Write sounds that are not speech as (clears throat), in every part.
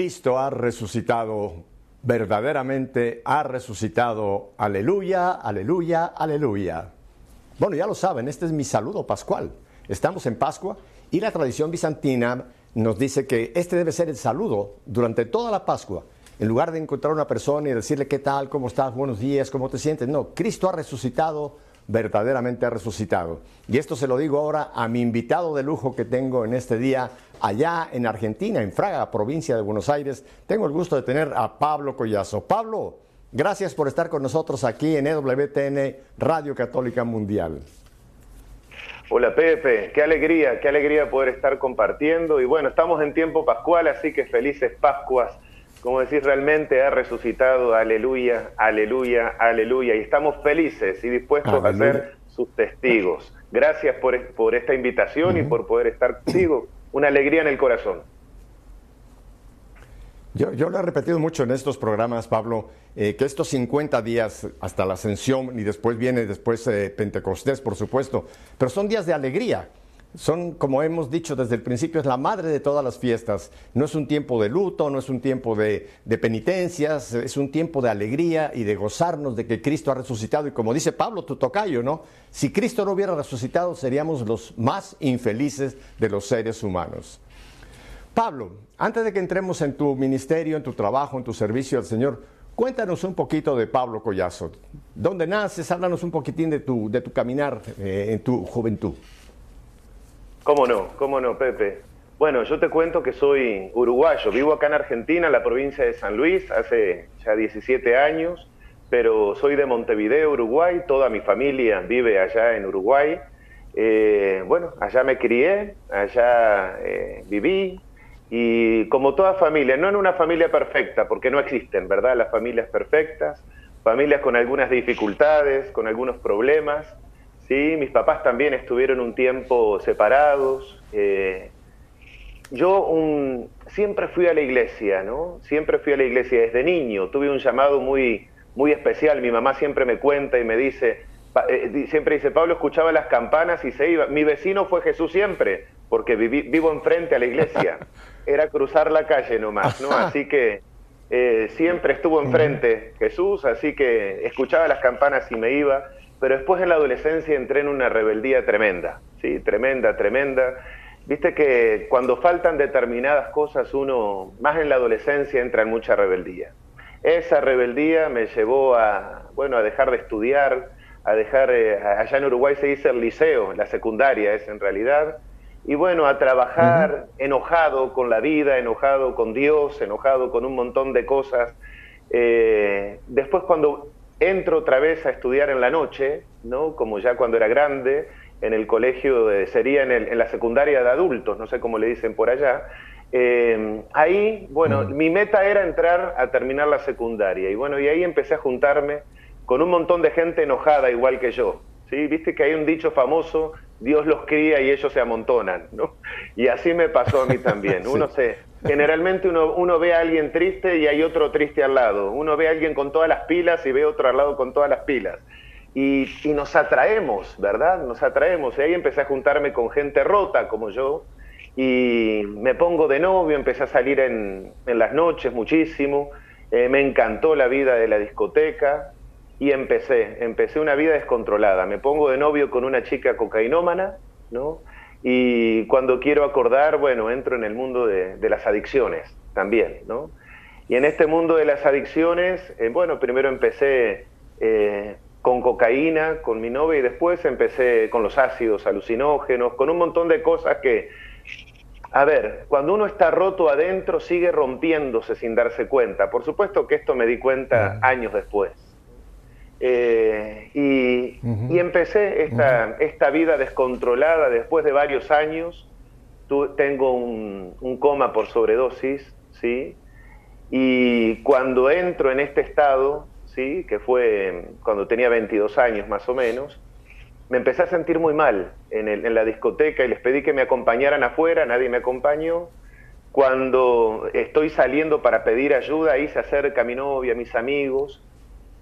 Cristo ha resucitado, verdaderamente ha resucitado. Aleluya, aleluya, aleluya. Bueno, ya lo saben, este es mi saludo pascual. Estamos en Pascua y la tradición bizantina nos dice que este debe ser el saludo durante toda la Pascua. En lugar de encontrar a una persona y decirle qué tal, cómo estás, buenos días, cómo te sientes. No, Cristo ha resucitado, verdaderamente ha resucitado. Y esto se lo digo ahora a mi invitado de lujo que tengo en este día allá en Argentina, en Fraga, provincia de Buenos Aires. Tengo el gusto de tener a Pablo Collazo. Pablo, gracias por estar con nosotros aquí en EWTN Radio Católica Mundial. Hola Pepe, qué alegría, qué alegría poder estar compartiendo. Y bueno, estamos en tiempo pascual, así que felices Pascuas. Como decís, realmente ha resucitado, aleluya, aleluya, aleluya. Y estamos felices y dispuestos a ser sus testigos. Gracias por, por esta invitación y por poder estar contigo una alegría en el corazón. Yo, lo he repetido mucho en estos programas, Pablo, eh, que estos 50 días hasta la ascensión y después viene después eh, Pentecostés, por supuesto, pero son días de alegría. Son, como hemos dicho desde el principio, es la madre de todas las fiestas. No es un tiempo de luto, no es un tiempo de, penitencias, es un tiempo de alegría y de gozarnos de que Cristo ha resucitado. Y como dice Pablo, tu tocayo, ¿no? Si Cristo no hubiera resucitado, seríamos los más infelices de los seres humanos. Pablo, antes de que entremos en tu ministerio, en tu trabajo, en tu servicio al Señor, cuéntanos un poquito de Pablo Collazo. ¿Dónde naces? Háblanos un poquitín de tu, de tu caminar eh, en tu juventud. ¿Cómo no? ¿Cómo no, Pepe? Bueno, yo te cuento que soy uruguayo, vivo acá en Argentina, en la provincia de San Luis, hace ya 17 años, pero soy de Montevideo, Uruguay, toda mi familia vive allá en Uruguay. Eh, bueno, allá me crié, allá eh, viví, y como toda familia, no en una familia perfecta, porque no existen, ¿verdad? Las familias perfectas, familias con algunas dificultades, con algunos problemas, ¿sí? Mis papás también estuvieron un tiempo separados. Eh, yo siempre fui a la iglesia, ¿no? Siempre fui a la iglesia desde niño. Tuve un llamado muy, muy especial. Mi mamá siempre me cuenta y me dice, eh, siempre dice, Pablo escuchaba las campanas y se iba. Mi vecino fue Jesús siempre, porque vivo enfrente a la iglesia. (laughs) Era cruzar la calle nomás, ¿no? Así que eh, siempre estuvo enfrente Jesús, así que escuchaba las campanas y me iba pero después en la adolescencia entré en una rebeldía tremenda, ¿sí? Tremenda, tremenda. Viste que cuando faltan determinadas cosas uno, más en la adolescencia, entra en mucha rebeldía. Esa rebeldía me llevó a, bueno, a dejar de estudiar, a dejar, eh, allá en Uruguay se dice el liceo, la secundaria es en realidad, y bueno, a trabajar enojado con la vida, enojado con Dios, enojado con un montón de cosas. Eh, después cuando entro otra vez a estudiar en la noche, ¿no? como ya cuando era grande, en el colegio, de, sería en, el, en, la secundaria de adultos, no sé cómo le dicen por allá. Eh, ahí, bueno, mi meta era entrar a terminar la secundaria y bueno, y ahí empecé a juntarme con un montón de gente enojada igual que yo. ¿sí? Viste que hay un dicho famoso, Dios los cría y ellos se amontonan, ¿no? Y así me pasó a mí también. (laughs) Uno se, generalmente uno, uno, ve a alguien triste y hay otro triste al lado. Uno ve a alguien con todas las pilas y ve otro al lado con todas las pilas. Y, nos atraemos, ¿verdad? Nos atraemos. Y ahí empecé a juntarme con gente rota como yo. Y me pongo de novio, empecé a salir en, en las noches muchísimo. Eh, me encantó la vida de la discoteca. Y empecé, empecé una vida descontrolada. Me pongo de novio con una chica cocainómana, ¿no? Y cuando quiero acordar, bueno, entro en el mundo de, las adicciones también, ¿no? Y en este mundo de las adicciones, eh, bueno, primero empecé eh, con cocaína, con mi novia, y después empecé con los ácidos alucinógenos, con un montón de cosas que, a ver, cuando uno está roto adentro, sigue rompiéndose sin darse cuenta. Por supuesto que esto me di cuenta años después. Eh, y, empecé esta, esta, vida descontrolada después de varios años. tengo un, coma por sobredosis, ¿sí? Y cuando entro en este estado, ¿sí? Que fue cuando tenía 22 años más o menos, me empecé a sentir muy mal en, en la discoteca y les pedí que me acompañaran afuera, nadie me acompañó. Cuando estoy saliendo para pedir ayuda, ahí se acerca mi novia, mis amigos,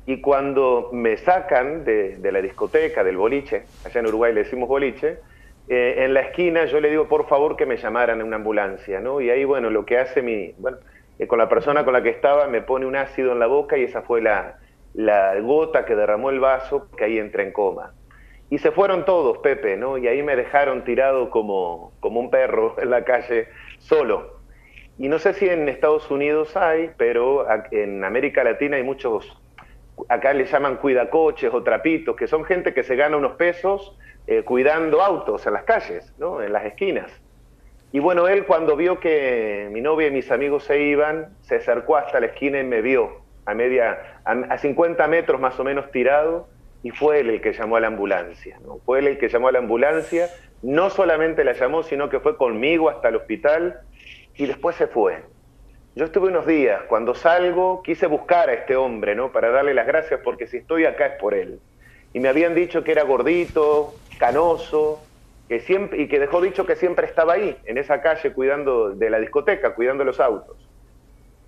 y cuando me sacan de, la discoteca, del boliche, allá en Uruguay le decimos boliche, eh, en la esquina yo le digo por favor que me llamaran en una ambulancia, ¿no? Y ahí, bueno, lo que hace mi, bueno, eh, con la persona con la que estaba, me pone un ácido en la boca y esa fue la, gota que derramó el vaso, que ahí entré en coma. Y se fueron todos, Pepe, ¿no? Y ahí me dejaron tirado como, como un perro (laughs) en la calle, solo. Y no sé si en Estados Unidos hay, pero en América Latina hay muchos, acá le llaman cuidacoches o trapitos, que son gente que se gana unos pesos eh, cuidando autos en las calles, ¿no? En las esquinas. Y bueno, él cuando vio que mi novia y mis amigos se iban, se acercó hasta la esquina y me vio a media, a, 50 metros más o menos tirado, y fue él el que llamó a la ambulancia. ¿no? Fue él el que llamó a la ambulancia, no solamente la llamó, sino que fue conmigo hasta el hospital y después se fue. Yo estuve unos días, cuando salgo quise buscar a este hombre, ¿no? Para darle las gracias porque si estoy acá es por él. Y me habían dicho que era gordito, canoso, que siempre, y que dejó dicho que siempre estaba ahí, en esa calle, cuidando de la discoteca, cuidando los autos.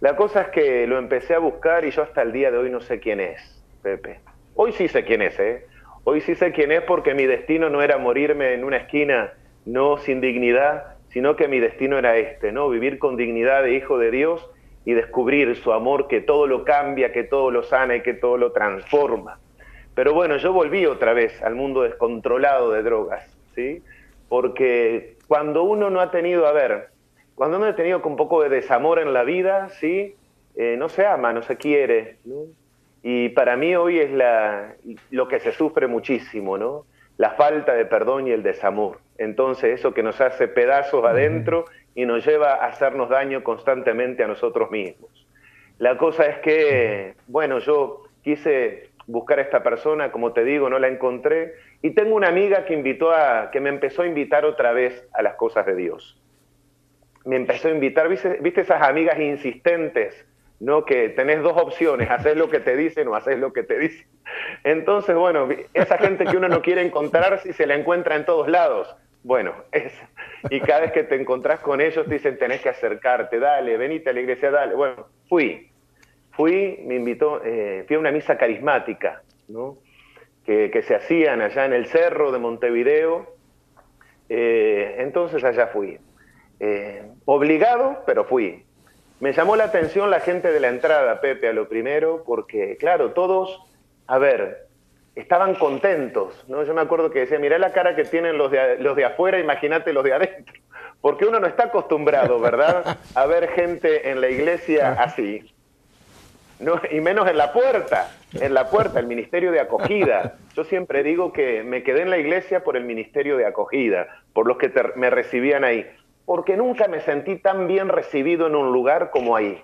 La cosa es que lo empecé a buscar y yo hasta el día de hoy no sé quién es, Pepe. Hoy sí sé quién es, ¿eh? Hoy sí sé quién es porque mi destino no era morirme en una esquina, no sin dignidad, sino que mi destino era este, ¿no? Vivir con dignidad de hijo de Dios y descubrir su amor que todo lo cambia, que todo lo sana y que todo lo transforma. Pero bueno, yo volví otra vez al mundo descontrolado de drogas, ¿sí? Porque cuando uno no ha tenido, a ver, cuando uno ha tenido un poco de desamor en la vida, ¿sí? Eh, no se ama, no se quiere, ¿no? Y para mí hoy es la, lo que se sufre muchísimo, ¿no? La falta de perdón y el desamor. Entonces eso que nos hace pedazos adentro y nos lleva a hacernos daño constantemente a nosotros mismos. La cosa es que, bueno, yo quise buscar a esta persona, como te digo, no la encontré, y tengo una amiga que invitó a, que me empezó a invitar otra vez a las cosas de Dios. Me empezó a invitar, ¿viste, ¿viste esas amigas insistentes? ¿No? Que tenés dos opciones, (laughs) hacer lo que te dicen o hacer lo que te dicen. Entonces, bueno, esa gente que uno no quiere encontrar si se la encuentra en todos lados. Bueno, es, y cada vez que te encontrás con ellos te dicen tenés que acercarte, dale, venite a la iglesia, dale. Bueno, fui, fui, me invitó, eh, fui a una misa carismática, ¿no? Que, que, se hacían allá en el cerro de Montevideo. Eh, entonces allá fui. Eh, obligado, pero fui. Me llamó la atención la gente de la entrada, Pepe, a lo primero, porque, claro, todos, a ver, estaban contentos, ¿no? Yo me acuerdo que decía, mirá la cara que tienen los de, los de afuera, imagínate los de adentro. (laughs) Porque uno no está acostumbrado, ¿verdad?, a ver gente en la iglesia así. No, y menos en la puerta, en la puerta, el ministerio de acogida. Yo siempre digo que me quedé en la iglesia por el ministerio de acogida, por los que me recibían ahí porque nunca me sentí tan bien recibido en un lugar como ahí.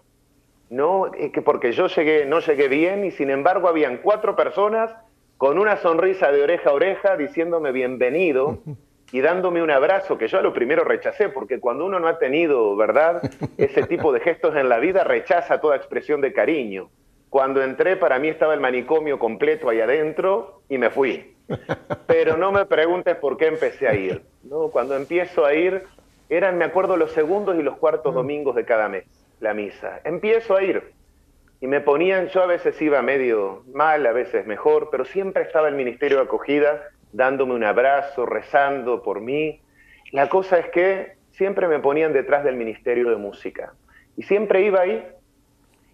¿no? Que porque yo llegué, no llegué bien y sin embargo habían cuatro personas con una sonrisa de oreja a oreja diciéndome bienvenido (laughs) y dándome un abrazo que yo a lo primero rechacé, porque cuando uno no ha tenido, ¿verdad?, (laughs) ese tipo de gestos en la vida, rechaza toda expresión de cariño. Cuando entré, para mí estaba el manicomio completo ahí adentro y me fui. (laughs) Pero no me preguntes por qué empecé a ir. ¿no? Cuando empiezo a ir, eran, me acuerdo, los segundos y los cuartos mm. domingos de cada mes, la misa. Empiezo a ir y me ponían, yo a veces iba medio mal, a veces mejor, pero siempre estaba el ministerio de acogida dándome un abrazo, rezando por mí. La cosa es que siempre me ponían detrás del ministerio de música y siempre iba ahí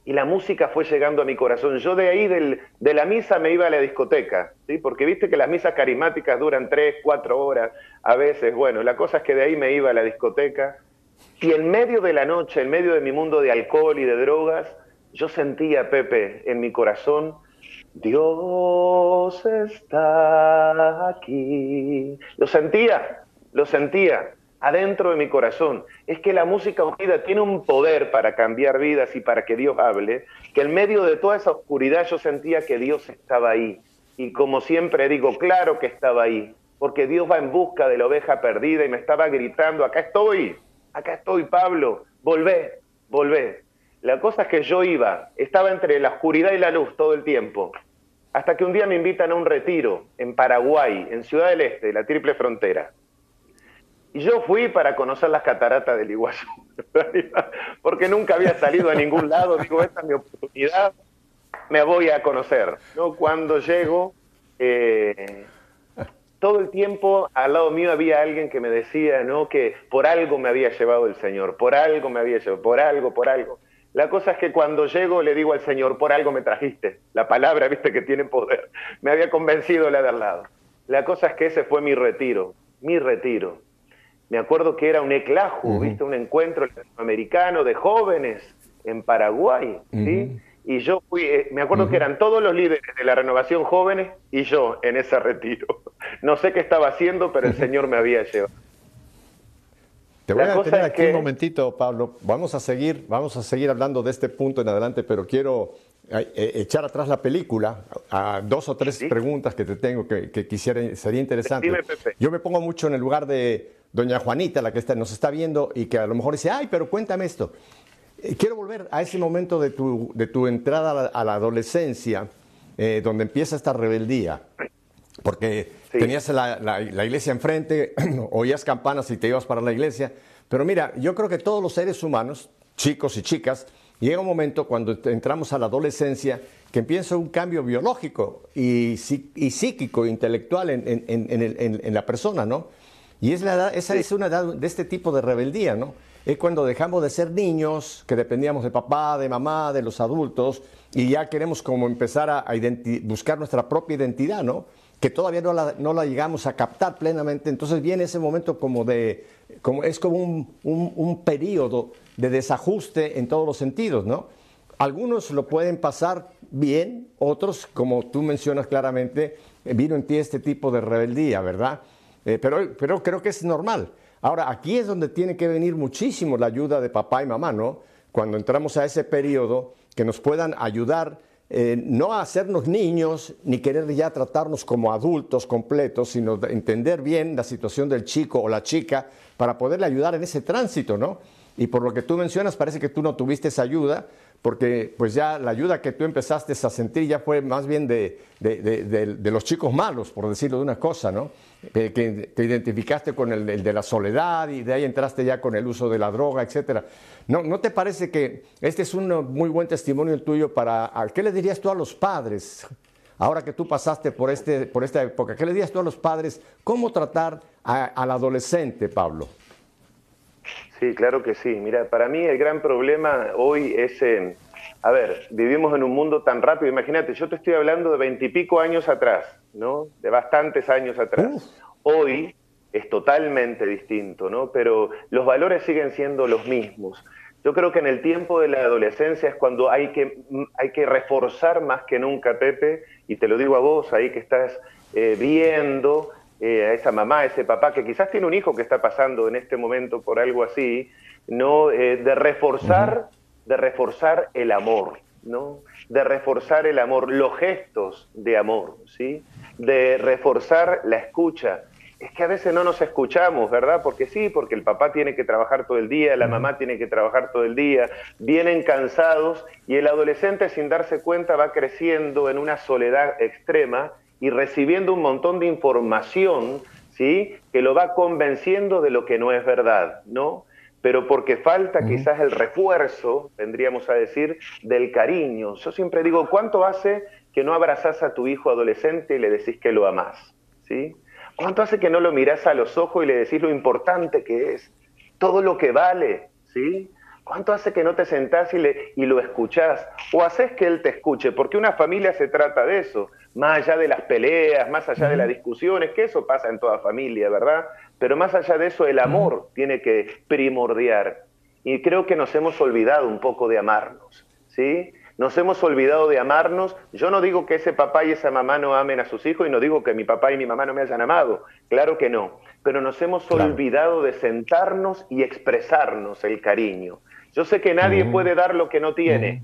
y la música fue llegando a mi corazón. Yo de ahí de la misa me iba a la discoteca, ¿sí? porque viste que las misas carismáticas duran tres, cuatro horas a veces. Bueno, la cosa es que de ahí me iba a la discoteca y en medio de la noche, en medio de mi mundo de alcohol y de drogas, yo sentía, Pepe, en mi corazón, Dios está aquí. Lo sentía, lo sentía adentro de mi corazón. Es que la música unida tiene un poder para cambiar vidas y para que Dios hable, que en medio de toda esa oscuridad yo sentía que Dios estaba ahí. Y como siempre digo, claro que estaba ahí, porque Dios va en busca de la oveja perdida y me estaba gritando, acá estoy, acá estoy Pablo, volvé, volvé. La cosa es que yo iba, estaba entre la oscuridad y la luz todo el tiempo, hasta que un día me invitan a un retiro en Paraguay, en Ciudad del Este, la triple frontera. Y yo fui para conocer las cataratas del Iguazú, (laughs) porque nunca había salido a ningún lado. Digo, esta es mi oportunidad, me voy a conocer. ¿no? Cuando llego, eh, todo el tiempo al lado mío había alguien que me decía ¿no? que por algo me había llevado el Señor, por algo me había llevado, por algo, por algo. La cosa es que cuando llego le digo al Señor, por algo me trajiste. La palabra, viste, que tiene poder. Me había convencido la de al lado. La cosa es que ese fue mi retiro, mi retiro. Me acuerdo que era un eclaju, viste, un encuentro latinoamericano de jóvenes en Paraguay, ¿sí? Y yo fui, eh, me acuerdo que eran todos los líderes de la renovación jóvenes y yo en ese retiro. (laughs) No sé qué estaba haciendo, pero el Señor me había llevado. Te voy a tener aquí un momentito, Pablo. Vamos a seguir, vamos a seguir hablando de este punto en adelante, pero quiero eh, echar atrás la película a dos o tres preguntas que te tengo que, quisiera, sería interesante. Yo me pongo mucho en el lugar de doña Juanita, la que está, nos está viendo y que a lo mejor dice, ay, pero cuéntame esto. Eh, quiero volver a ese momento de tu, de tu entrada a la, adolescencia, eh, donde empieza esta rebeldía, porque tenías la, iglesia enfrente, (clears throat) oías campanas y te ibas para la iglesia, pero mira, yo creo que todos los seres humanos, chicos y chicas, llega un momento cuando entramos a la adolescencia que empieza un cambio biológico y, y psíquico, intelectual en, en, la persona, ¿no? Y es la edad, esa es una edad de este tipo de rebeldía, ¿no? es cuando dejamos de ser niños, que dependíamos de papá, de mamá, de los adultos, y ya queremos como empezar a, buscar nuestra propia identidad, ¿no? Que todavía no la, no la, llegamos a captar plenamente. Entonces viene ese momento como de, como, es como un, un, periodo de desajuste en todos los sentidos, ¿no? Algunos lo pueden pasar bien, otros, como tú mencionas claramente, vino en ti este tipo de rebeldía, ¿verdad? Eh, pero, pero creo que es normal. Ahora, aquí es donde tiene que venir muchísimo la ayuda de papá y mamá, ¿no? Cuando entramos a ese periodo, que nos puedan ayudar eh, no a hacernos niños ni querer ya tratarnos como adultos completos, sino entender bien la situación del chico o la chica para poderle ayudar en ese tránsito, ¿no? Y por lo que tú mencionas, parece que tú no tuviste esa ayuda, porque pues ya la ayuda que tú empezaste a sentir ya fue más bien de, de, los chicos malos, por decirlo de una cosa, ¿no? que te identificaste con el, de la soledad y de ahí entraste ya con el uso de la droga, etcétera. ¿No, ¿No te parece que este es un muy buen testimonio tuyo para... ¿Qué le dirías tú a los padres? Ahora que tú pasaste por, este, por esta época, ¿qué le dirías tú a los padres? ¿Cómo tratar al adolescente, Pablo? Sí, claro que sí. Mira, para mí el gran problema hoy es, eh, a ver, vivimos en un mundo tan rápido. Imagínate, yo te estoy hablando de veintipico años atrás, ¿no? De bastantes años atrás. Hoy es totalmente distinto, ¿no? Pero los valores siguen siendo los mismos. Yo creo que en el tiempo de la adolescencia es cuando hay que, hay que reforzar más que nunca, Pepe, y te lo digo a vos ahí que estás eh, viendo eh, a esa mamá, a ese papá que quizás tiene un hijo que está pasando en este momento por algo así, ¿no? Eh, de reforzar, de reforzar el amor, ¿no? De reforzar el amor, los gestos de amor, ¿sí? De reforzar la escucha. Es que a veces no nos escuchamos, ¿verdad? Porque sí, porque el papá tiene que trabajar todo el día, la mamá tiene que trabajar todo el día, vienen cansados y el adolescente sin darse cuenta va creciendo en una soledad extrema y recibiendo un montón de información, ¿sí? Que lo va convenciendo de lo que no es verdad, ¿no? Pero porque falta quizás el refuerzo, vendríamos a decir, del cariño. Yo siempre digo, ¿cuánto hace que no abrazás a tu hijo adolescente y le decís que lo amás? ¿Sí? ¿Cuánto hace que no lo mirás a los ojos y le decís lo importante que es? Todo lo que vale, ¿sí? ¿Cuánto hace que no te sentás y, le, y lo escuchás? O haces que él te escuche, porque una familia se trata de eso, más allá de las peleas, más allá de las discusiones, que eso pasa en toda familia, ¿verdad? Pero más allá de eso, el amor tiene que primordiar. Y creo que nos hemos olvidado un poco de amarnos, ¿sí? Nos hemos olvidado de amarnos. Yo no digo que ese papá y esa mamá no amen a sus hijos y no digo que mi papá y mi mamá no me hayan amado. Claro que no. Pero nos hemos olvidado de sentarnos y expresarnos el cariño. Yo sé que nadie puede dar lo que no tiene,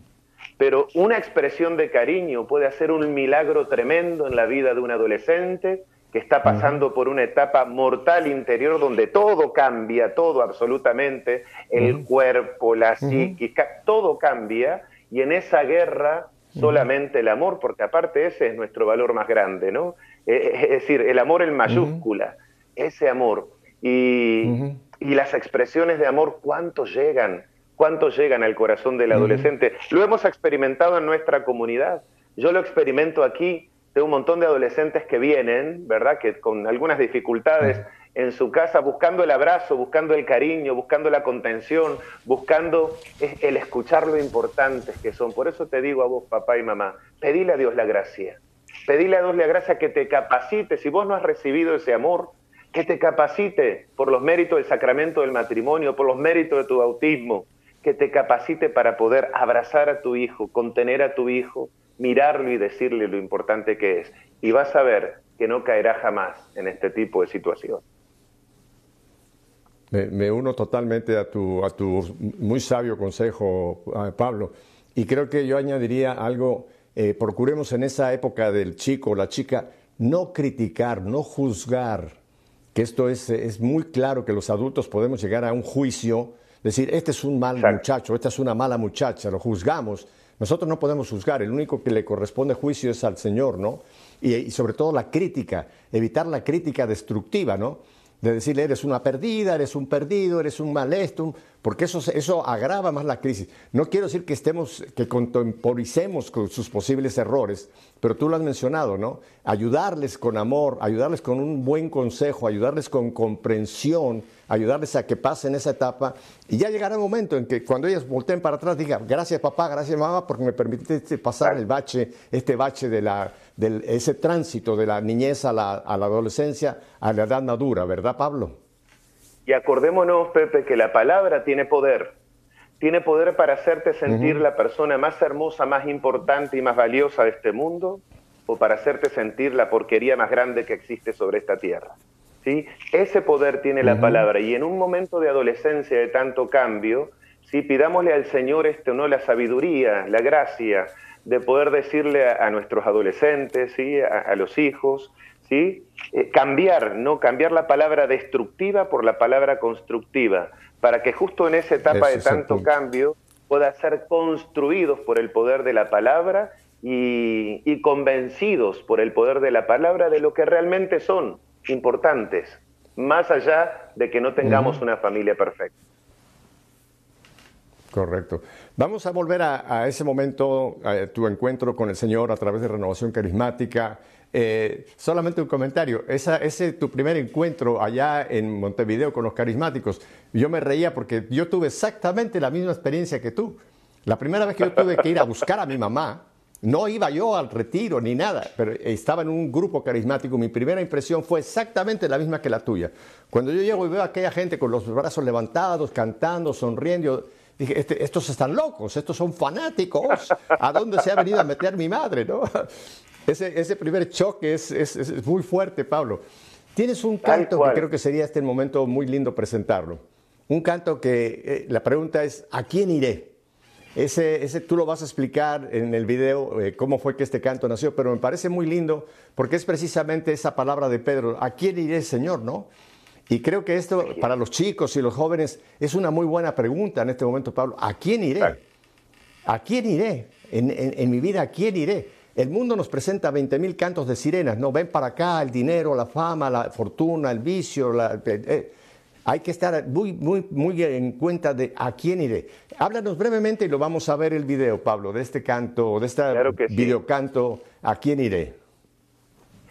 pero una expresión de cariño puede hacer un milagro tremendo en la vida de un adolescente que está pasando por una etapa mortal interior donde todo cambia, todo absolutamente, el cuerpo, la psíquica, todo cambia y en esa guerra solamente el amor, porque aparte ese es nuestro valor más grande, ¿no? E, e, es decir, el amor en mayúscula, ese amor. Y, y las expresiones de amor, ¿cuánto llegan? Cuánto llegan al corazón del adolescente. Lo hemos experimentado en nuestra comunidad. Yo lo experimento aquí. Tengo un montón de adolescentes que vienen, ¿verdad? Que con algunas dificultades en su casa buscando el abrazo, buscando el cariño, buscando la contención, buscando el escuchar lo importantes que son. Por eso te digo a vos, papá y mamá, pedile a Dios la gracia. Pedile a Dios la gracia que te capacite. Si vos no has recibido ese amor, que te capacite por los méritos del sacramento del matrimonio, por los méritos de tu bautismo, que te capacite para poder abrazar a tu hijo, contener a tu hijo, mirarlo y decirle lo importante que es. Y vas a ver que no caerá jamás en este tipo de situación. Me, uno totalmente a tu, a tu muy sabio consejo, Pablo. Y creo que yo añadiría algo, eh, procuremos en esa época del chico o la chica no criticar, no juzgar, que esto es, es muy claro que los adultos podemos llegar a un juicio decir, este es un mal muchacho, esta es una mala muchacha, lo juzgamos. Nosotros no podemos juzgar, el único que le corresponde juicio es al Señor, ¿no? Y, y sobre todo la crítica, evitar la crítica destructiva, ¿no? de decirle eres una perdida, eres un perdido, eres un malestum, porque eso, eso agrava más la crisis. No quiero decir que estemos, que contemporicemos con sus posibles errores, pero tú lo has mencionado, ¿no? Ayudarles con amor, ayudarles con un buen consejo, ayudarles con comprensión, ayudarles a que pasen esa etapa y ya llegará el momento en que cuando ellas volteen para atrás digan, gracias papá, gracias mamá, porque me permitiste pasar el bache, este bache de la, ese tránsito de la niñez a la adolescencia, a la edad madura, ¿verdad Pablo? Y acordémonos, Pepe, que la palabra tiene poder. Tiene poder para hacerte sentir la persona más hermosa, más importante y más valiosa de este mundo, o para hacerte sentir la porquería más grande que existe sobre esta tierra. ¿sí? Ese poder tiene la palabra y en un momento de adolescencia de tanto cambio, ¿sí? pidámosle al Señor este, ¿no? la sabiduría, la gracia de poder decirle a, nuestros adolescentes, ¿sí? a, los hijos, ¿sí? Eh, cambiar, ¿no? cambiar la palabra destructiva por la palabra constructiva, para que justo en esa etapa de tanto cambio pueda ser construidos por el poder de la palabra y, y convencidos por el poder de la palabra de lo que realmente son, importantes, más allá de que no tengamos una familia perfecta. Correcto. Vamos a volver a, ese momento, a tu encuentro con el Señor a través de Renovación Carismática. Eh, solamente un comentario. Esa, ese tu primer encuentro allá en Montevideo con los carismáticos, yo me reía porque yo tuve exactamente la misma experiencia que tú. La primera vez que yo tuve que ir a buscar a mi mamá, no iba yo al retiro ni nada, pero estaba en un grupo carismático. Mi primera impresión fue exactamente la misma que la tuya. Cuando yo llego y veo a aquella gente con los brazos levantados, cantando, sonriendo, dije, este, estos están locos, estos son fanáticos. ¿A dónde se ha venido a meter mi madre? ¿no? Ese, primer choque es, muy fuerte, Pablo. Tienes un canto que creo que sería este momento muy lindo presentarlo. Un canto que eh, la pregunta es, ¿a quién iré? Ese, ese tú lo vas a explicar en el video eh, cómo fue que este canto nació, pero me parece muy lindo porque es precisamente esa palabra de Pedro, ¿a quién iré, Señor? ¿No? Y creo que esto para los chicos y los jóvenes es una muy buena pregunta en este momento, Pablo. ¿A quién iré? ¿A quién iré? En, mi vida, ¿a quién iré? El mundo nos presenta 20.000 cantos de sirenas, ¿no? Ven para acá el dinero, la fama, la fortuna, el vicio, la, eh, eh, hay que estar muy, muy, muy en cuenta de a quién iré. Háblanos brevemente y lo vamos a ver el video, Pablo, de este canto, de este videocanto, ¿a quién iré?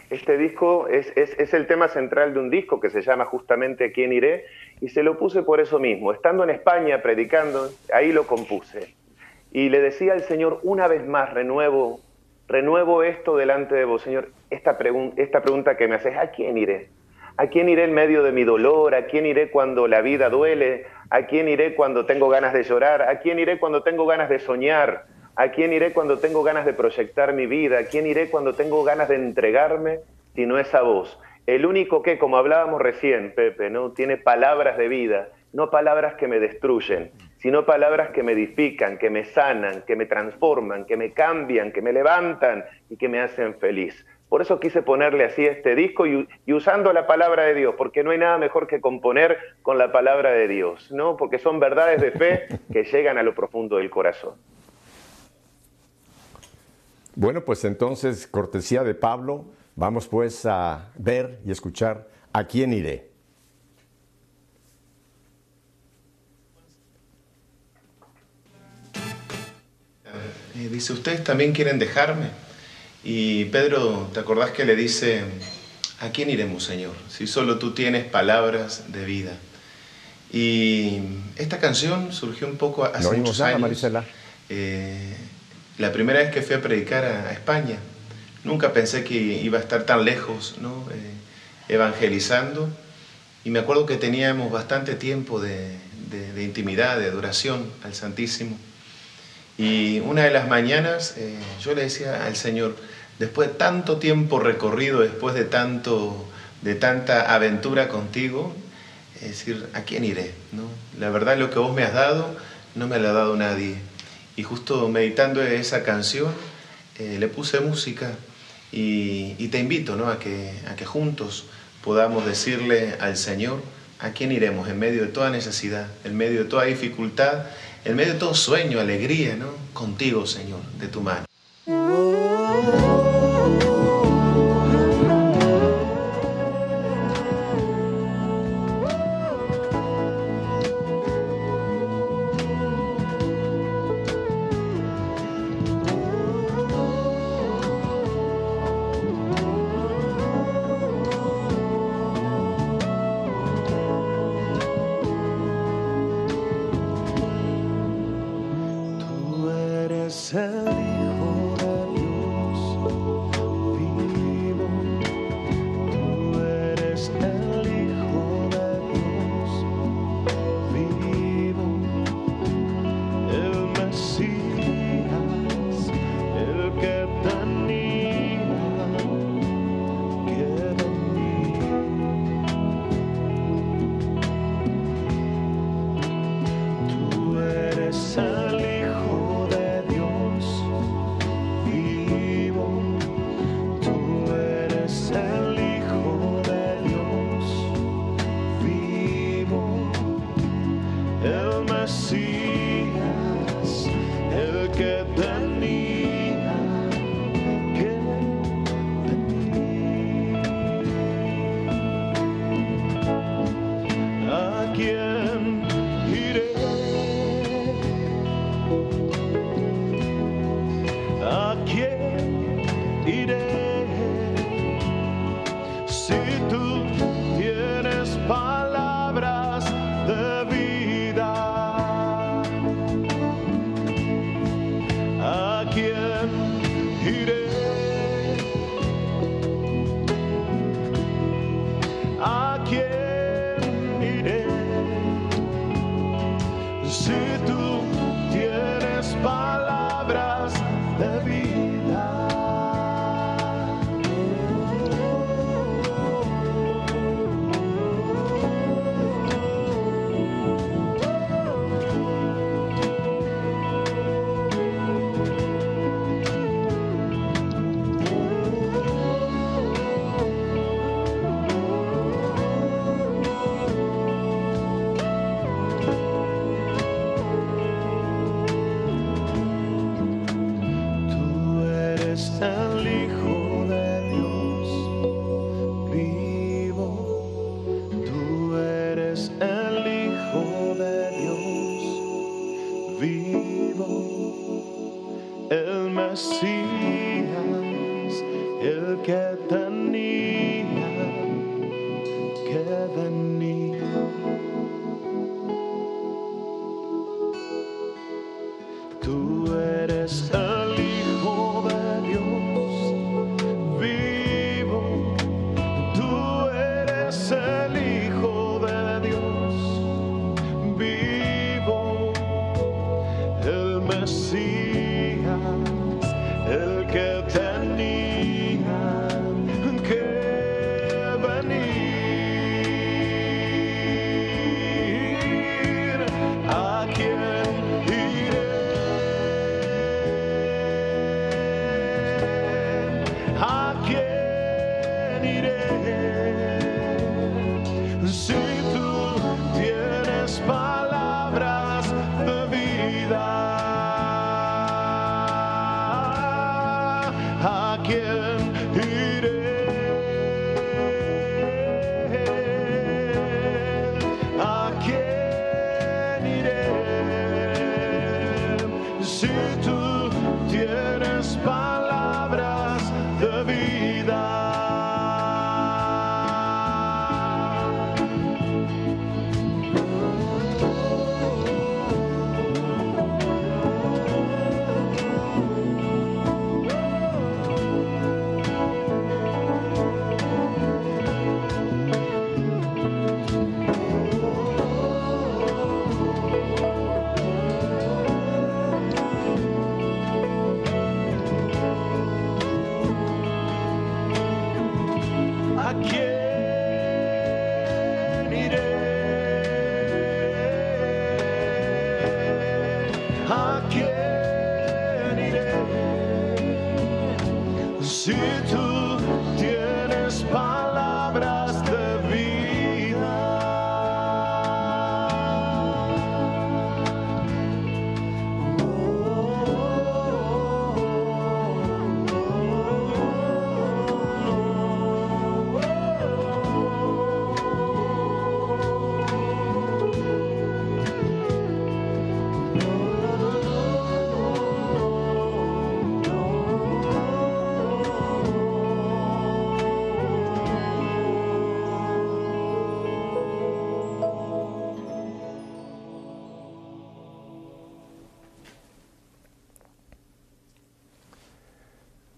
Este disco es, es, el tema central de un disco que se llama justamente ¿A quién iré? Y se lo puse por eso mismo. Estando en España predicando, ahí lo compuse. Y le decía al Señor, una vez más renuevo, renuevo esto delante de vos, Señor. Esta, pregunta que me haces, ¿a quién iré? ¿A quién iré en medio de mi dolor? ¿A quién iré cuando la vida duele? ¿A quién iré cuando tengo ganas de llorar? ¿A quién iré cuando tengo ganas de soñar? ¿A quién iré cuando tengo ganas de proyectar mi vida? ¿A quién iré cuando tengo ganas de entregarme si no es a vos? El único que, como hablábamos recién, Pepe, ¿no? tiene palabras de vida, no palabras que me destruyen, sino palabras que me edifican, que me sanan, que me transforman, que me cambian, que me levantan y que me hacen feliz. Por eso quise ponerle así este disco y, usando la palabra de Dios, porque no hay nada mejor que componer con la palabra de Dios, ¿no? Porque son verdades de fe que llegan a lo profundo del corazón. Bueno, pues entonces, cortesía de Pablo, vamos pues a ver y escuchar a quién iré. Eh, dice, ¿ustedes también quieren dejarme? Y Pedro, ¿te acordás que le dice ¿a quién iremos, Señor? Si solo tú tienes palabras de vida. Y esta canción surgió un poco hace muchos años. Marisela. Eh, la primera vez que fui a predicar a, a España, nunca pensé que iba a estar tan lejos, ¿no? Eh, evangelizando. Y me acuerdo que teníamos bastante tiempo de, de- de intimidad, de adoración al Santísimo. Y una de las mañanas eh, yo le decía al Señor, después de tanto tiempo recorrido, después de, tanto, de tanta aventura contigo, es decir, ¿a quién iré? ¿no? La verdad lo que vos me has dado no me lo ha dado nadie. Y justo meditando esa canción, eh, le puse música y, y te invito ¿no? a, que, a que juntos podamos decirle al Señor, ¿a quién iremos en medio de toda necesidad, en medio de toda dificultad, en medio de todo sueño, alegría, ¿no? Contigo, Señor, de tu mano. Eres el Hijo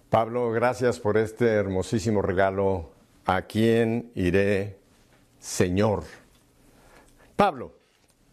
Pablo, gracias por este hermosísimo regalo. ¿A quién iré, Señor? Pablo,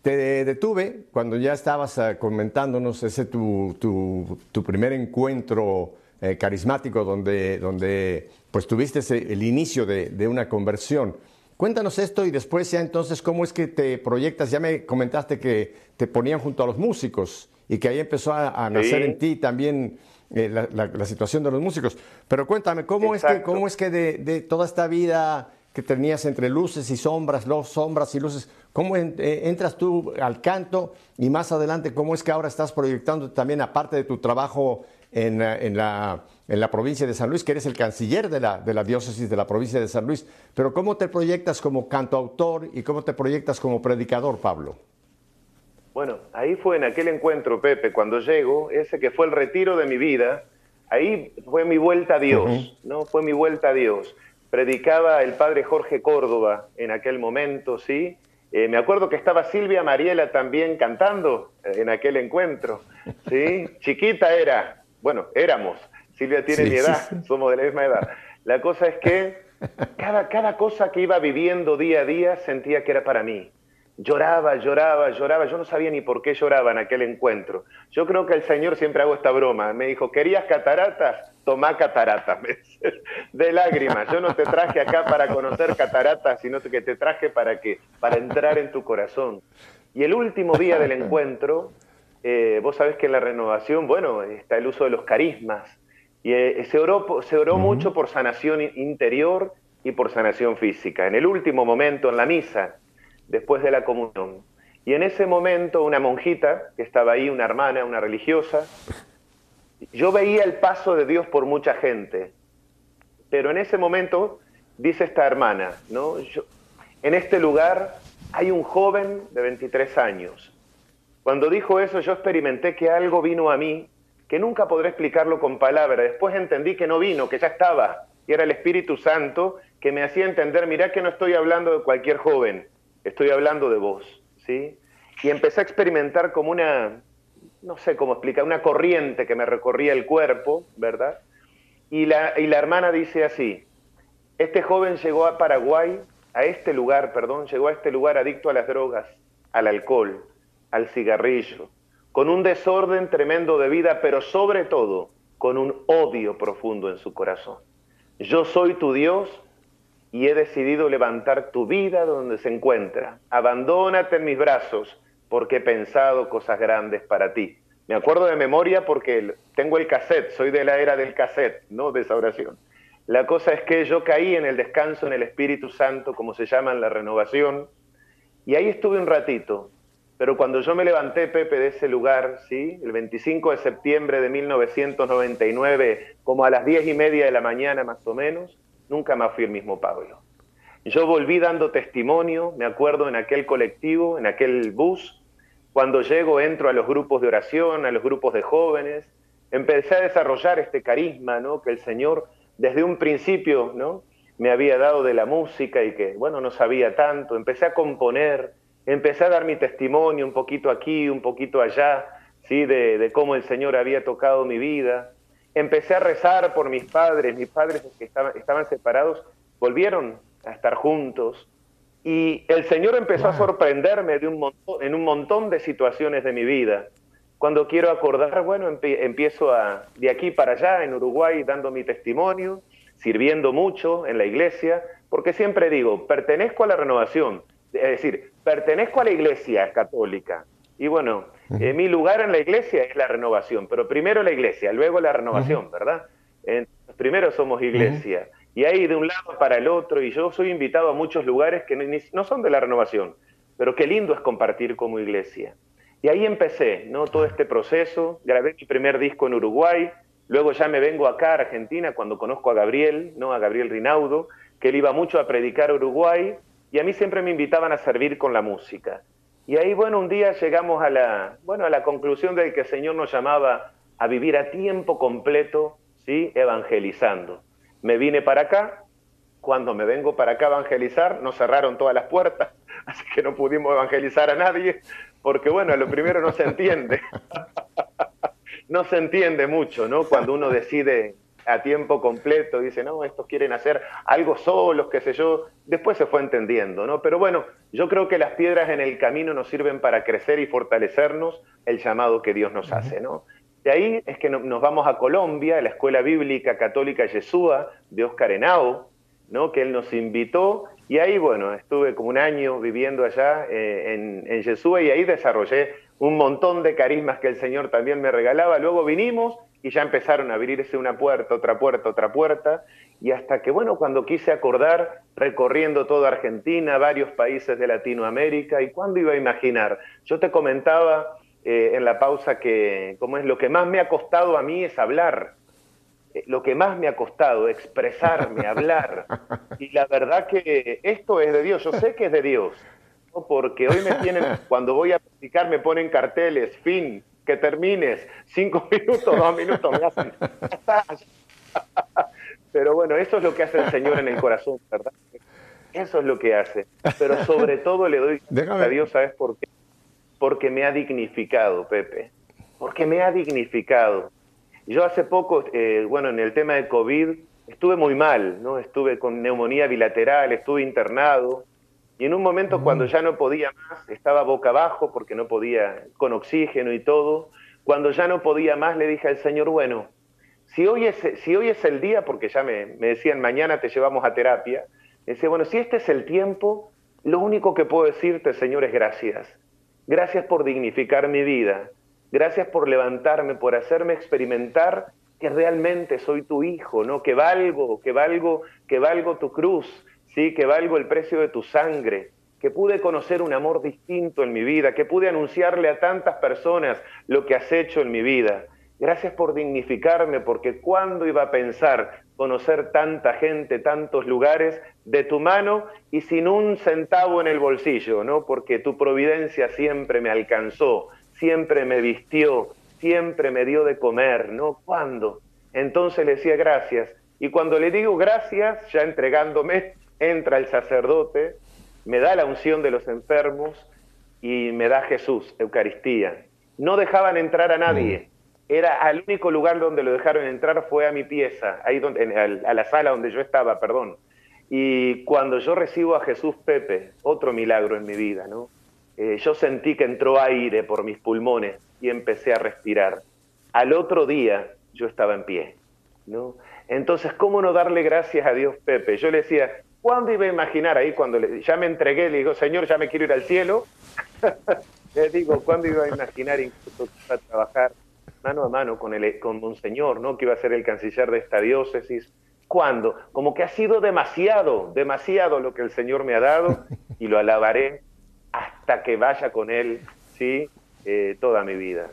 te detuve cuando ya estabas eh, comentándonos ese tu, tu- tu primer encuentro eh, carismático donde, donde pues tuviste ese- el inicio de, de una conversión. Cuéntanos esto y después ya entonces cómo es que te proyectas. Ya me comentaste que te ponían junto a los músicos y que ahí empezó a, a nacer Sí. en ti también eh, la, la- la situación de los músicos. Pero cuéntame, ¿cómo es que, cómo es que de, de toda esta vida que tenías entre luces y sombras, los sombras y luces, cómo en- eh, entras tú al canto y más adelante cómo es que ahora estás proyectando también, aparte de tu trabajo en, en la, en la provincia de San Luis, que eres el canciller de la, de la diócesis de la provincia de San Luis, pero cómo te proyectas como cantautor y cómo te proyectas como predicador, Pablo? Bueno, ahí fue en aquel encuentro, Pepe, cuando llego, ese que fue el retiro de mi vida, ahí fue mi vuelta a Dios, ¿no? Fue mi vuelta a Dios. Predicaba el padre Jorge Córdoba en aquel momento, ¿sí? Eh, me acuerdo que estaba Silvia Mariela también cantando eh, en aquel encuentro, ¿sí? (laughs) Chiquita era, bueno, éramos. Silvia tiene Sí, mi sí, edad, sí. somos de la misma edad. La cosa es que (laughs) cada, cada cosa que iba viviendo día a día sentía que era para mí. Lloraba, lloraba, lloraba. Yo no sabía ni por qué lloraba en aquel encuentro. Yo creo que el Señor siempre hago esta broma. Me dijo, ¿querías cataratas? Tomá cataratas. (laughs) De lágrimas. Yo no te traje acá para conocer cataratas, sino que te traje para, que, para entrar en tu corazón. Y el último día del encuentro, eh, vos sabés que en la renovación, bueno, está el uso de los carismas. Y eh, se oró, se oró mucho por sanación interior y por sanación física. En el último momento, en la misa, después de la comunión. Y en ese momento, una monjita que estaba ahí, una hermana, una religiosa, yo veía el paso de Dios por mucha gente. Pero en ese momento, dice esta hermana, ¿no? Yo- en este lugar hay un joven de 23 años. Cuando dijo eso, yo experimenté que algo vino a mí que nunca podré explicarlo con palabras. Después entendí que no vino, que ya estaba, y era el Espíritu Santo que me hacía entender, mirá que no estoy hablando de cualquier joven, estoy hablando de vos, ¿sí? Y empecé a experimentar como una, no sé cómo explicar, una corriente que me recorría el cuerpo, ¿verdad? Y la, y la hermana dice así, este joven llegó a Paraguay, a este lugar, perdón, llegó a este lugar adicto a las drogas, al alcohol, al cigarrillo, con un desorden tremendo de vida, pero sobre todo con un odio profundo en su corazón. Yo soy tu Dios y he decidido levantar tu vida donde se encuentra. Abandónate en mis brazos porque he pensado cosas grandes para ti. Me acuerdo de memoria porque tengo el cassette, soy de la era del cassette, no de esa oración. La cosa es que yo caí en el descanso en el Espíritu Santo, como se llama en la renovación, y ahí estuve un ratito. Pero cuando yo me levanté, Pepe, de ese lugar, ¿sí? el 25 de septiembre de 1999, como a las 10 y media de la mañana más o menos, nunca más fui el mismo Pablo. Yo volví dando testimonio, me acuerdo en aquel colectivo, en aquel bus, cuando llego entro a los grupos de oración, a los grupos de jóvenes, empecé a desarrollar este carisma, ¿no? Que el Señor desde un principio, ¿no? Me había dado de la música y que, bueno, no sabía tanto, empecé a componer, empecé a dar mi testimonio un poquito aquí, un poquito allá, ¿sí? De, de cómo el Señor había tocado mi vida. Empecé a rezar por mis padres, mis padres que estaban, estaban separados, volvieron a estar juntos. Y el Señor empezó a sorprenderme de un montón, en un montón de situaciones de mi vida. Cuando quiero acordar, bueno, empie- empiezo a, de aquí para allá, en Uruguay, dando mi testimonio, sirviendo mucho en la iglesia, porque siempre digo, pertenezco a la renovación, es decir, pertenezco a la iglesia católica. Y bueno, eh, mi lugar en la iglesia es la renovación, pero primero la iglesia, luego la renovación, ¿verdad? Primero somos iglesia. Y ahí de un lado para el otro, y yo soy invitado a muchos lugares que no son de la renovación, pero qué lindo es compartir como iglesia. Y ahí empecé, ¿no? Todo este proceso, grabé mi primer disco en Uruguay, luego ya me vengo acá a Argentina cuando conozco a Gabriel, ¿no? A Gabriel Rinaudo, que él iba mucho a predicar a Uruguay, y a mí siempre me invitaban a servir con la música. Y ahí, bueno, un día llegamos a la, bueno, a la conclusión de que el Señor nos llamaba a vivir a tiempo completo, ¿sí? Evangelizando me vine para acá, cuando me vengo para acá a evangelizar, nos cerraron todas las puertas, (laughs) así que no pudimos evangelizar a nadie, porque bueno, lo primero no se entiende, (laughs) no se entiende mucho, ¿no? Cuando uno decide a tiempo completo, dice, no, estos quieren hacer algo solos, qué sé yo, después se fue entendiendo, ¿no? Pero bueno, yo creo que las piedras en el camino nos sirven para crecer y fortalecernos el llamado que Dios nos hace, ¿no? De ahí es que nos vamos a Colombia, a la Escuela Bíblica Católica Yeshua de Oscar Henao, ¿no? que él nos invitó, y ahí, bueno, estuve como un año viviendo allá eh, en, en Yeshua y ahí desarrollé un montón de carismas que el Señor también me regalaba. Luego vinimos y ya empezaron a abrirse una puerta, otra puerta, otra puerta, y hasta que, bueno, cuando quise acordar, recorriendo toda Argentina, varios países de Latinoamérica, y cuándo iba a imaginar, yo te comentaba eh, en la pausa que, como es, lo que más me ha costado a mí es hablar. Eh, lo que más me ha costado, expresarme, (laughs) hablar. Y la verdad que esto es de Dios, yo sé que es de Dios, porque hoy me tienen, cuando voy a practicar me ponen carteles, fin, que termines, cinco (laughs) minutos, dos minutos, me hacen, (laughs) Pero bueno, eso es lo que hace el Señor en el corazón, ¿verdad? Eso es lo que hace. Pero sobre (laughs) todo le doy a Dios, ¿sabes por qué? porque me ha dignificado, Pepe, porque me ha dignificado. Yo hace poco, eh, bueno, en el tema de COVID, estuve muy mal, ¿no? Estuve con neumonía bilateral, estuve internado, y en un momento cuando mm. ya no podía más, estaba boca abajo porque no podía, con oxígeno y todo, cuando ya no podía más le dije al Señor, bueno, si hoy es, si hoy es el día, porque ya me, me decían, mañana te llevamos a terapia, decía, bueno, si este es el tiempo, lo único que puedo decirte, Señor, es gracias Gracias por dignificar mi vida. Gracias por levantarme, por hacerme experimentar que realmente soy tu hijo, ¿no? Que valgo, que valgo, que valgo tu cruz, que valgo el precio de tu sangre, que pude conocer un amor distinto en mi vida, que pude anunciarle a tantas personas lo que has hecho en mi vida. Gracias por dignificarme, porque cuando iba a pensar conocer tanta gente, tantos lugares de tu mano y sin un centavo en el bolsillo, ¿no? Porque tu providencia siempre me alcanzó, siempre me vistió, siempre me dio de comer, ¿no? ¿Cuándo? Entonces le decía gracias. Y cuando le digo gracias, ya entregándome, entra el sacerdote, me da la unción de los enfermos y me da Jesús, Eucaristía. No dejaban entrar a nadie. Mm era al único lugar donde lo dejaron entrar fue a mi pieza, ahí donde, a la sala donde yo estaba, perdón. Y cuando yo recibo a Jesús Pepe, otro milagro en mi vida, ¿no? Eh, yo sentí que entró aire por mis pulmones y empecé a respirar. Al otro día yo estaba en pie, ¿no? Entonces, ¿cómo no darle gracias a Dios, Pepe? Yo le decía, ¿cuándo iba a imaginar ahí cuando ya me entregué, le digo, Señor, ya me quiero ir al cielo? (laughs) le digo, ¿cuándo iba a imaginar incluso a trabajar mano a mano con, el, con Monseñor, ¿no? que iba a ser el canciller de esta diócesis. ¿Cuándo? Como que ha sido demasiado, demasiado lo que el Señor me ha dado (laughs) y lo alabaré hasta que vaya con Él, ¿sí? Eh, toda mi vida.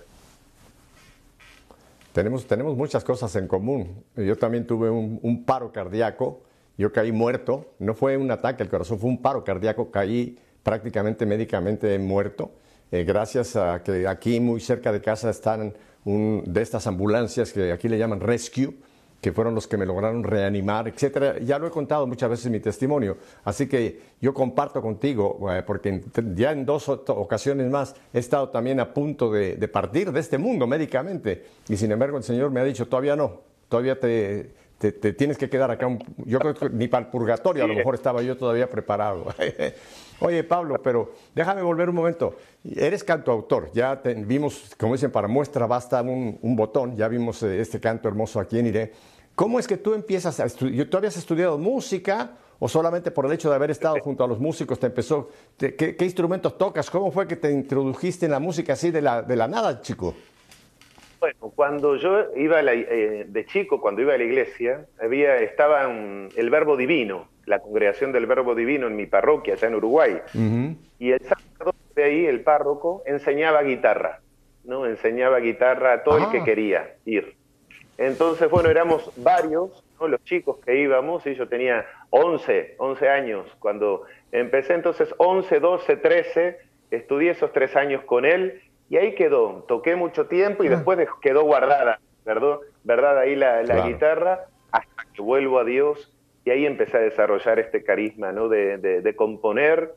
Tenemos, tenemos muchas cosas en común. Yo también tuve un, un paro cardíaco, yo caí muerto, no fue un ataque al corazón, fue un paro cardíaco, caí prácticamente médicamente muerto, eh, gracias a que aquí muy cerca de casa están de estas ambulancias que aquí le llaman rescue, que fueron los que me lograron reanimar, etcétera. Ya lo he contado muchas veces en mi testimonio, así que yo comparto contigo, eh, porque ya en dos ocasiones más he estado también a punto de, partir de este mundo médicamente, y sin embargo el Señor me ha dicho, todavía no, todavía te, te, tienes que quedar acá. yo creo que ni para el purgatorio a lo mejor estaba yo todavía preparado. (laughs) Oye, Pablo, pero déjame volver un momento. Eres cantautor, ya vimos, como dicen, para muestra basta un, botón, ya vimos eh, este canto hermoso aquí en Iré. ¿Cómo es que tú empiezas a estudiar? ¿Tú habías estudiado música o solamente por el hecho de haber estado junto a los músicos te empezó? ¿qué, instrumentos tocas? ¿Cómo fue que te introdujiste en la música así de la, de la nada, chico? Bueno, cuando yo iba a la- eh, de chico, cuando iba a la iglesia, había, estaba un- el Verbo Divino, la congregación del Verbo Divino en mi parroquia, allá en Uruguay. Y el sacerdote de ahí, el párroco, enseñaba guitarra, ¿no? Enseñaba guitarra a todo el Ah. que quería ir. Entonces, bueno, éramos varios, ¿no? Los chicos que íbamos, y yo tenía 11, 11 años cuando empecé, entonces 11, 12, 13, estudié esos tres años con él, y ahí quedó. Toqué mucho tiempo y Ah. después de- quedó guardada, ¿verdad? ¿verdad? Ahí la, la Claro. guitarra, hasta que vuelvo a Dios, y ahí empecé a desarrollar este carisma, ¿no? De, de- de componer,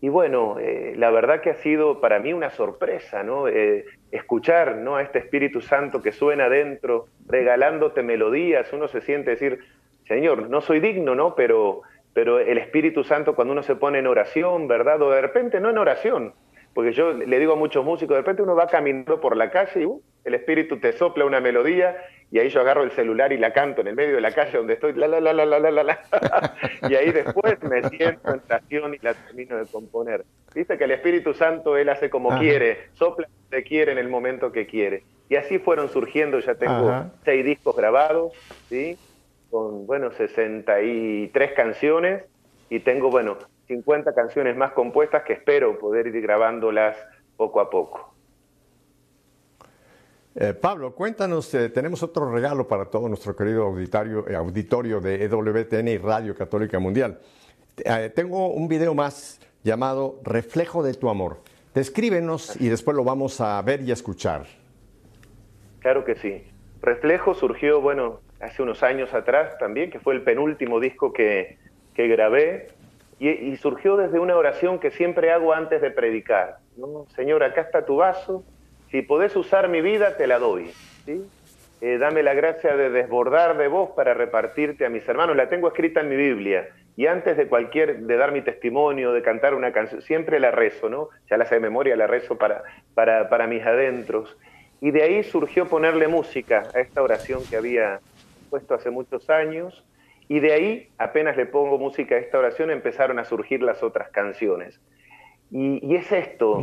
y bueno, eh, la verdad que ha sido para mí una sorpresa, ¿no? Eh, escuchar, ¿no? A este Espíritu Santo que suena adentro, regalándote melodías, uno se siente decir, Señor, no soy digno, ¿no? Pero, pero el Espíritu Santo cuando uno se pone en oración, ¿verdad? O de repente no en oración, porque yo le digo a muchos músicos, de repente uno va caminando por la calle y uh, el espíritu te sopla una melodía y ahí yo agarro el celular y la canto en el medio de la calle donde estoy, la, la, la, la, la, la, la, (laughs) y ahí después me siento en estación y la termino de componer. Dice que el Espíritu Santo él hace como Ajá. quiere, sopla donde quiere en el momento que quiere. Y así fueron surgiendo, ya tengo Ajá. seis discos grabados, ¿sí? con, bueno, 63 canciones y tengo, bueno, 50 canciones más compuestas que espero poder ir grabándolas poco a poco. Eh, Pablo, cuéntanos, eh, tenemos otro regalo para todo nuestro querido auditorio, eh, auditorio de EWTN y Radio Católica Mundial. Tengo un video más llamado Reflejo de tu amor. Descríbenos y después lo vamos a ver y a escuchar. Claro que sí. Reflejo surgió, bueno, hace unos años atrás también, que fue el penúltimo disco que, que grabé, y, surgió desde una oración que siempre hago antes de predicar. ¿no? Señor, acá está tu vaso, si podés usar mi vida, te la doy. ¿sí? Eh, dame la gracia de desbordar de vos para repartirte a mis hermanos. La tengo escrita en mi Biblia. Y antes de cualquier, de dar mi testimonio, de cantar una canción, siempre la rezo, ¿no? Ya la sé de memoria, la rezo para, para, para mis adentros. Y de ahí surgió ponerle música a esta oración que había puesto hace muchos años. Y de ahí, apenas le pongo música a esta oración, empezaron a surgir las otras canciones. Y, y es esto,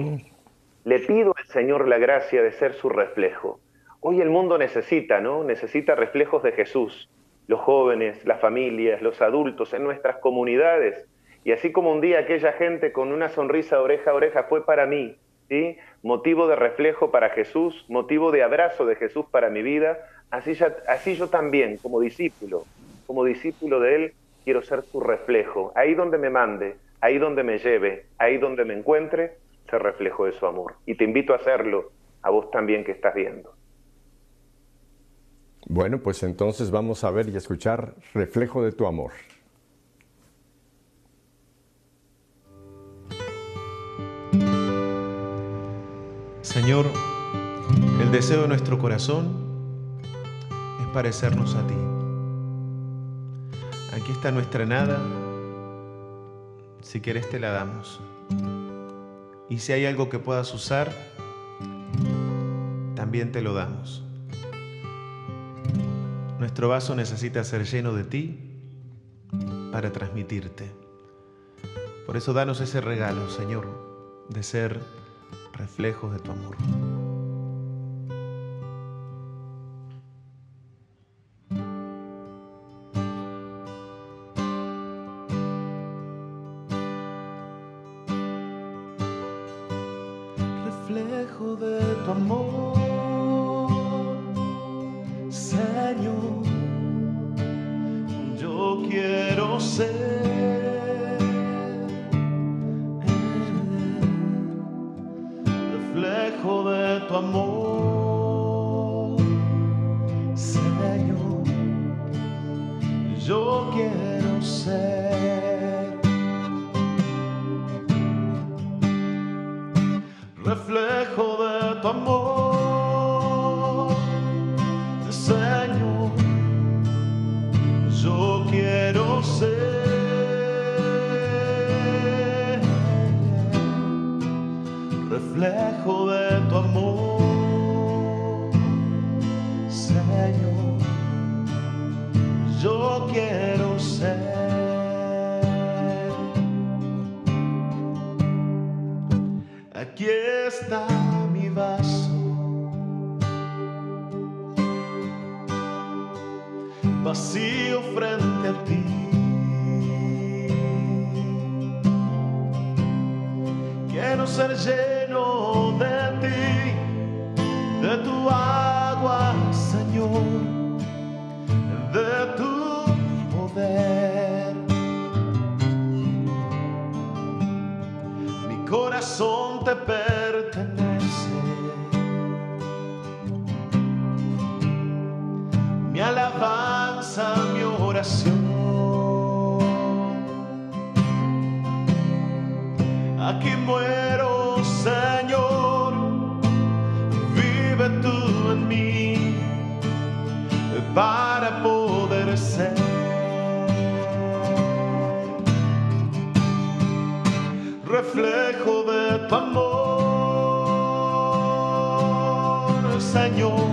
le pido al Señor la gracia de ser su reflejo. Hoy el mundo necesita, ¿no? Necesita reflejos de Jesús. Los jóvenes, las familias, los adultos, en nuestras comunidades. Y así como un día aquella gente con una sonrisa oreja a oreja fue para mí, ¿sí? Motivo de reflejo para Jesús, motivo de abrazo de Jesús para mi vida, así, ya- así yo también, como discípulo, como discípulo de Él, quiero ser su reflejo. Ahí donde me mande, ahí donde me lleve, ahí donde me encuentre, ser reflejo de su amor. Y te invito a hacerlo, a vos también que estás viendo. Bueno, pues entonces vamos a ver y a escuchar Reflejo de tu amor. Señor, el deseo de nuestro corazón es parecernos a ti. Aquí está nuestra nada, si querés te la damos. Y si hay algo que puedas usar, también te lo damos. Nuestro vaso necesita ser lleno de ti para transmitirte. Por eso danos ese regalo, Señor, de ser reflejos de tu amor. Reflejo de tu amor, Señor. Yo quiero ser reflejo de tu amor, Señor.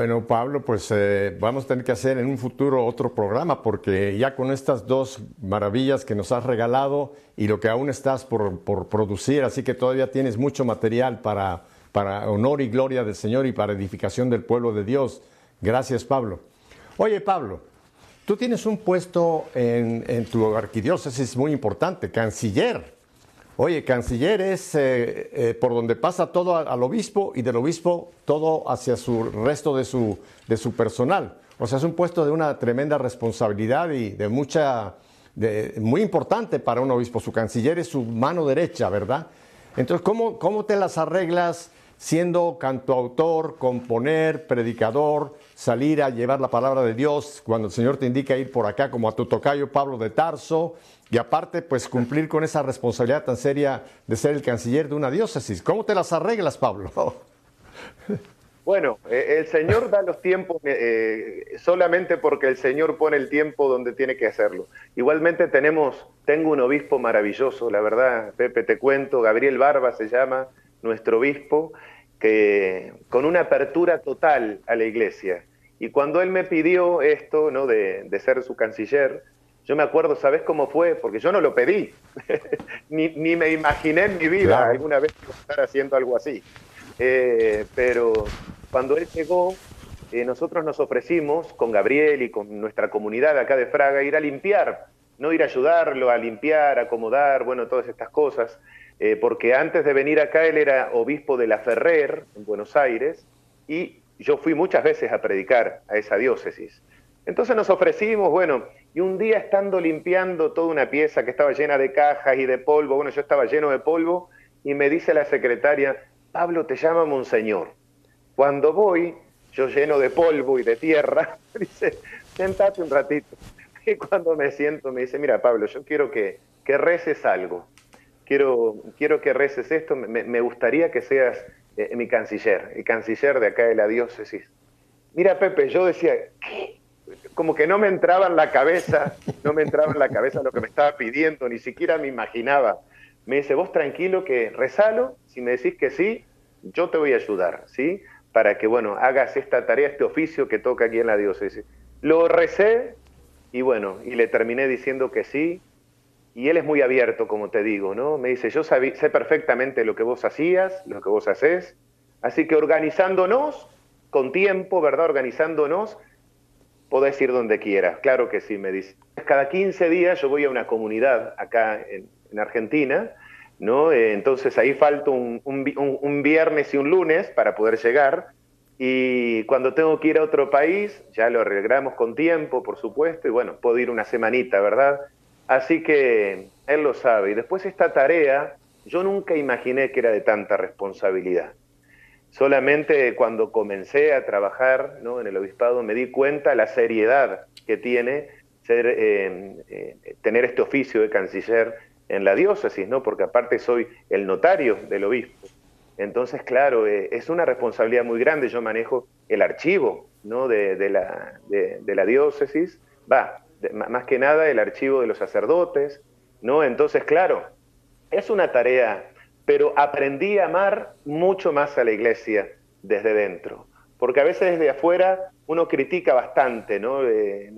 Bueno, Pablo, pues eh, vamos a tener que hacer en un futuro otro programa porque ya con estas dos maravillas que nos has regalado y lo que aún estás por, por producir, así que todavía tienes mucho material para, para honor y gloria del Señor y para edificación del pueblo de Dios. Gracias, Pablo. Oye, Pablo, tú tienes un puesto en, en tu arquidiócesis muy importante, canciller. Oye, canciller es eh, eh, por donde pasa todo al, obispo y del obispo todo hacia su resto de su, de su personal. O sea, es un puesto de una tremenda responsabilidad y de mucha, de- muy importante para un obispo. Su canciller es su mano derecha, ¿verdad? Entonces, ¿cómo, cómo te las arreglas siendo cantautor, componer, predicador, salir a llevar la palabra de Dios cuando el Señor te indica ir por acá, como a tu tocayo Pablo de Tarso, y aparte, pues cumplir con esa responsabilidad tan seria de ser el canciller de una diócesis? ¿Cómo te las arreglas, Pablo? (laughs) Bueno, eh, el Señor da los tiempos eh, solamente porque el Señor pone el tiempo donde tiene que hacerlo. Igualmente tenemos, tengo un obispo maravilloso, la verdad, Pepe, te cuento, Gabriel Barba se llama, nuestro obispo, que con una apertura total a la iglesia. Y cuando él me pidió esto, ¿no? De, de ser su canciller, yo me acuerdo, ¿sabes cómo fue? Porque yo no lo pedí, (laughs) ni, ni me imaginé en mi vida Claro. alguna vez estar haciendo algo así. Eh, pero cuando él llegó, eh, nosotros nos ofrecimos con Gabriel y con nuestra comunidad acá de Fraga ir a limpiar, no ir a ayudarlo a limpiar, acomodar, bueno, todas estas cosas, eh, porque antes de venir acá él era obispo de La Ferrer, en Buenos Aires, y yo fui muchas veces a predicar a esa diócesis. Entonces nos ofrecimos, bueno, y un día estando limpiando toda una pieza que estaba llena de cajas y de polvo, bueno, yo estaba lleno de polvo, y me dice la secretaria, Pablo, te llama Monseñor. Cuando voy, yo lleno de polvo y de tierra, (laughs) dice, sentate un ratito. (laughs) Y cuando me siento, me dice, mira, Pablo, yo quiero que, que reces algo. Quiero, quiero que reces esto, me, me gustaría que seas eh, mi canciller, el canciller de acá de la diócesis. Mira, Pepe, yo decía, ¿qué? como que no me entraba en la cabeza, no me entraba en la cabeza lo que me estaba pidiendo, ni siquiera me imaginaba. Me dice, vos tranquilo que rezalo, si me decís que sí, yo te voy a ayudar, ¿sí? Para que, bueno, hagas esta tarea, este oficio que toca aquí en la diócesis. Lo recé y bueno, y le terminé diciendo que sí, y él es muy abierto, como te digo, ¿no? Me dice, yo sé perfectamente lo que vos hacías, lo que vos haces, así que organizándonos, con tiempo, ¿verdad? Organizándonos, podés ir donde quieras. Claro que sí, me dice. Cada 15 días yo voy a una comunidad acá en, en Argentina, ¿no? Eh, entonces ahí falta un, un, un, viernes y un lunes para poder llegar. Y cuando tengo que ir a otro país, ya lo arreglamos con tiempo, por supuesto, y bueno, puedo ir una semanita, ¿verdad? Así que él lo sabe. Y después esta tarea, yo nunca imaginé que era de tanta responsabilidad. Solamente cuando comencé a trabajar ¿no? en el obispado me di cuenta la seriedad que tiene eh, eh, tener este oficio de canciller en la diócesis, ¿no? porque aparte soy el notario del obispo. Entonces, claro, eh, es una responsabilidad muy grande. Yo manejo el archivo ¿no? de, la, de la diócesis, va, más que nada el archivo de los sacerdotes, ¿no? Entonces, claro, es una tarea, pero aprendí a amar mucho más a la iglesia desde dentro, porque a veces desde afuera uno critica bastante, ¿no? Eh,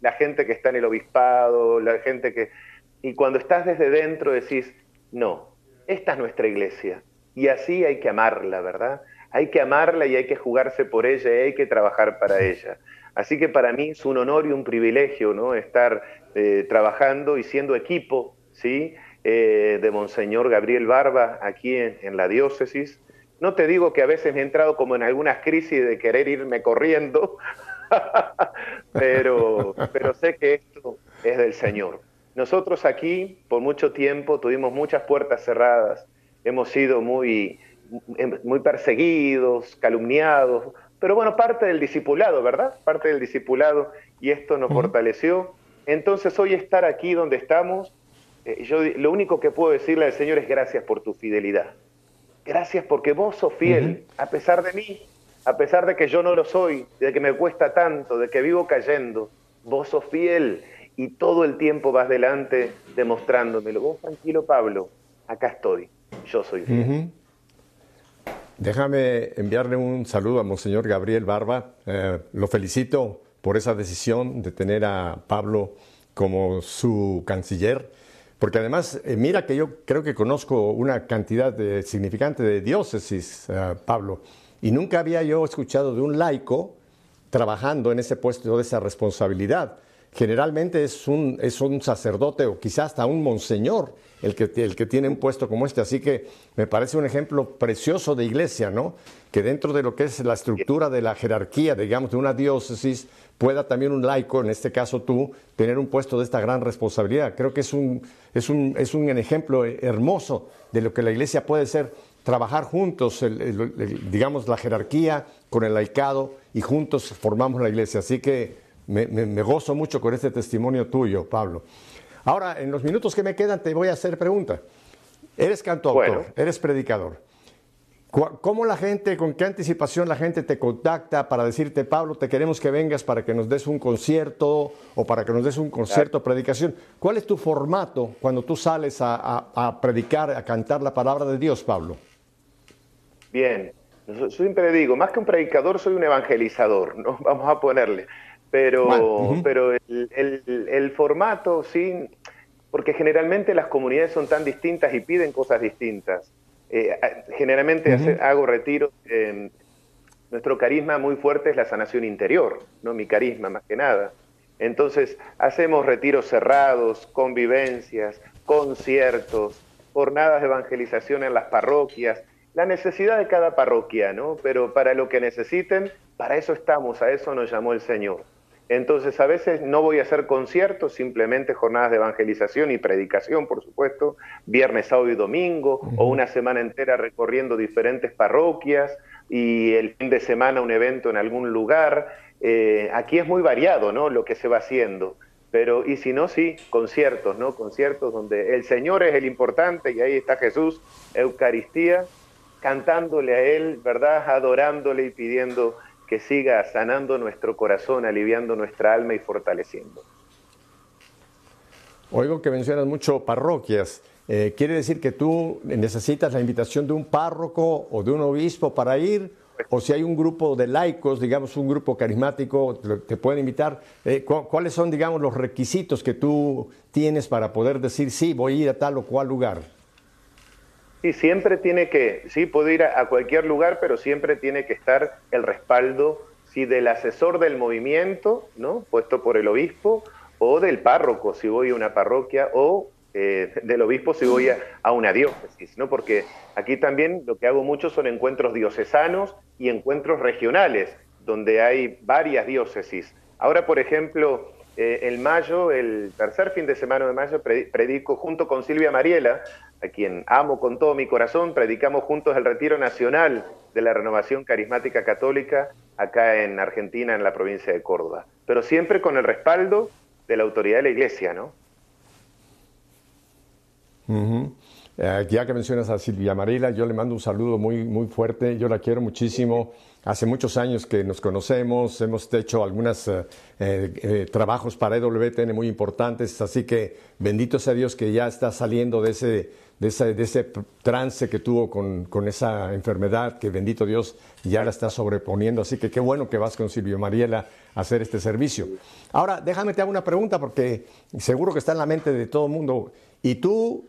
la gente que está en el obispado, la gente que... Y cuando estás desde dentro decís, no, esta es nuestra iglesia, y así hay que amarla, ¿verdad? Hay que amarla y hay que jugarse por ella y hay que trabajar para ella. Así que para mí es un honor y un privilegio ¿no? estar eh, trabajando y siendo equipo ¿sí? Eh, de Monseñor Gabriel Barba aquí en, en, la diócesis. No te digo que a veces me he entrado como en algunas crisis de querer irme corriendo, (laughs) pero, pero sé que esto es del Señor. Nosotros aquí por mucho tiempo tuvimos muchas puertas cerradas, hemos sido muy, muy perseguidos, calumniados, pero bueno, parte del discipulado, ¿verdad? Parte del discipulado y esto nos uh -huh. fortaleció. Entonces hoy estar aquí donde estamos, eh, yo lo único que puedo decirle al Señor es gracias por tu fidelidad. Gracias porque vos sos fiel, uh -huh. a pesar de mí, a pesar de que yo no lo soy, de que me cuesta tanto, de que vivo cayendo, vos sos fiel y todo el tiempo vas delante demostrándomelo. Vos tranquilo, Pablo, acá estoy, yo soy fiel. Uh -huh. Déjame enviarle un saludo a Monseñor Gabriel Barba. Eh, lo felicito por esa decisión de tener a Pablo como su canciller, porque además, eh, mira que yo creo que conozco una cantidad de, significante de diócesis, eh, Pablo, y nunca había yo escuchado de un laico trabajando en ese puesto de esa responsabilidad. Generalmente es un, es un sacerdote o quizás hasta un monseñor el que, el que tiene un puesto como este. Así que me parece un ejemplo precioso de iglesia, ¿no? Que dentro de lo que es la estructura de la jerarquía, digamos, de una diócesis, pueda también un laico, en este caso tú, tener un puesto de esta gran responsabilidad. Creo que es un, es un, es un ejemplo hermoso de lo que la iglesia puede ser, trabajar juntos, digamos, la jerarquía con el laicado y juntos formamos la iglesia. Así que me, gozo mucho con este testimonio tuyo, Pablo. Ahora, en los minutos que me quedan, te voy a hacer pregunta. Eres cantautor, bueno. eres predicador. ¿Cómo la gente, con qué anticipación la gente te contacta para decirte, Pablo, te queremos que vengas para que nos des un concierto o para que nos des un concierto predicación? ¿Cuál es tu formato cuando tú sales a, a, a predicar, a cantar la palabra de Dios, Pablo? Bien, yo siempre digo, más que un predicador, soy un evangelizador, ¿no? (laughs) Vamos a ponerle pero, bueno, uh -huh. pero el, el, el, formato, sí, porque generalmente las comunidades son tan distintas y piden cosas distintas. Eh, generalmente uh -huh. hace, hago retiro, eh, nuestro carisma muy fuerte es la sanación interior, ¿no? Mi carisma más que nada. Entonces, hacemos retiros cerrados, convivencias, conciertos, jornadas de evangelización en las parroquias, la necesidad de cada parroquia, ¿no? Pero para lo que necesiten, para eso estamos, a eso nos llamó el Señor. Entonces, a veces no voy a hacer conciertos, simplemente jornadas de evangelización y predicación, por supuesto, viernes, sábado y domingo, o una semana entera recorriendo diferentes parroquias y el fin de semana un evento en algún lugar. Eh, aquí es muy variado, ¿no? Lo que se va haciendo. Pero, y si no, sí, conciertos, ¿no? Conciertos donde el Señor es el importante y ahí está Jesús, Eucaristía, cantándole a Él, ¿verdad? Adorándole y pidiendo que siga sanando nuestro corazón, aliviando nuestra alma y fortaleciendo. Oigo que mencionas mucho parroquias. Eh, ¿Quiere decir que tú necesitas la invitación de un párroco o de un obispo para ir? O si hay un grupo de laicos, digamos un grupo carismático, te pueden invitar. Eh, ¿Cuáles son, digamos, los requisitos que tú tienes para poder decir, sí, voy a ir a tal o cual lugar? Sí, siempre tiene que, sí, puedo ir a, cualquier lugar, pero siempre tiene que estar el respaldo, sí, del asesor del movimiento, ¿no? Puesto por el obispo, o del párroco, si voy a una parroquia, o eh, del obispo si voy a, una diócesis, ¿no? Porque aquí también lo que hago mucho son encuentros diocesanos y encuentros regionales, donde hay varias diócesis. Ahora, por ejemplo, eh, el mayo, el tercer fin de semana de mayo, predico junto con Silvia Mariela, a quien amo con todo mi corazón, predicamos juntos el Retiro Nacional de la Renovación Carismática Católica acá en Argentina, en la provincia de Córdoba. Pero siempre con el respaldo de la autoridad de la Iglesia, ¿no? Eh, ya que mencionas a Silvia Marila, yo le mando un saludo muy, muy fuerte. Yo la quiero muchísimo. Hace muchos años que nos conocemos, hemos hecho algunos eh, eh, trabajos para EWTN muy importantes, así que bendito sea Dios que ya está saliendo de ese, de ese, trance que tuvo con, con, esa enfermedad, que bendito Dios ya la está sobreponiendo. Así que qué bueno que vas con Silvia Mariela a hacer este servicio. Ahora, déjame te hago una pregunta porque seguro que está en la mente de todo el mundo. ¿Y tú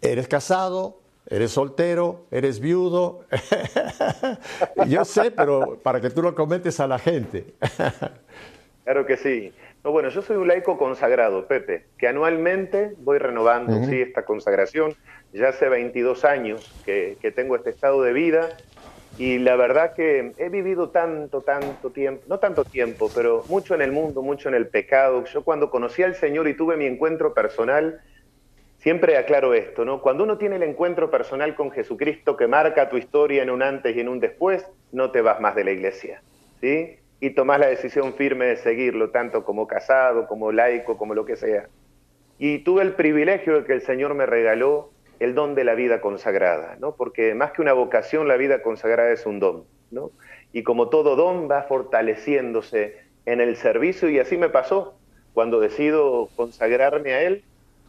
eres casado, eres soltero, eres viudo. (laughs) Yo sé, pero para que tú lo comentes a la gente. (laughs) claro que sí. No, bueno, yo soy un laico consagrado, Pepe, que anualmente voy renovando sí, esta consagración. Ya hace 22 años que, que tengo este estado de vida y la verdad que he vivido tanto, tanto tiempo, no tanto tiempo, pero mucho en el mundo, mucho en el pecado. Yo cuando conocí al Señor y tuve mi encuentro personal, Siempre aclaro esto, ¿no? Cuando uno tiene el encuentro personal con Jesucristo que marca tu historia en un antes y en un después, no te vas más de la iglesia, ¿sí? Y tomas la decisión firme de seguirlo, tanto como casado, como laico, como lo que sea. Y tuve el privilegio de que el Señor me regaló el don de la vida consagrada, ¿no? Porque más que una vocación, la vida consagrada es un don, ¿no? Y como todo don va fortaleciéndose en el servicio y así me pasó cuando decido consagrarme a Él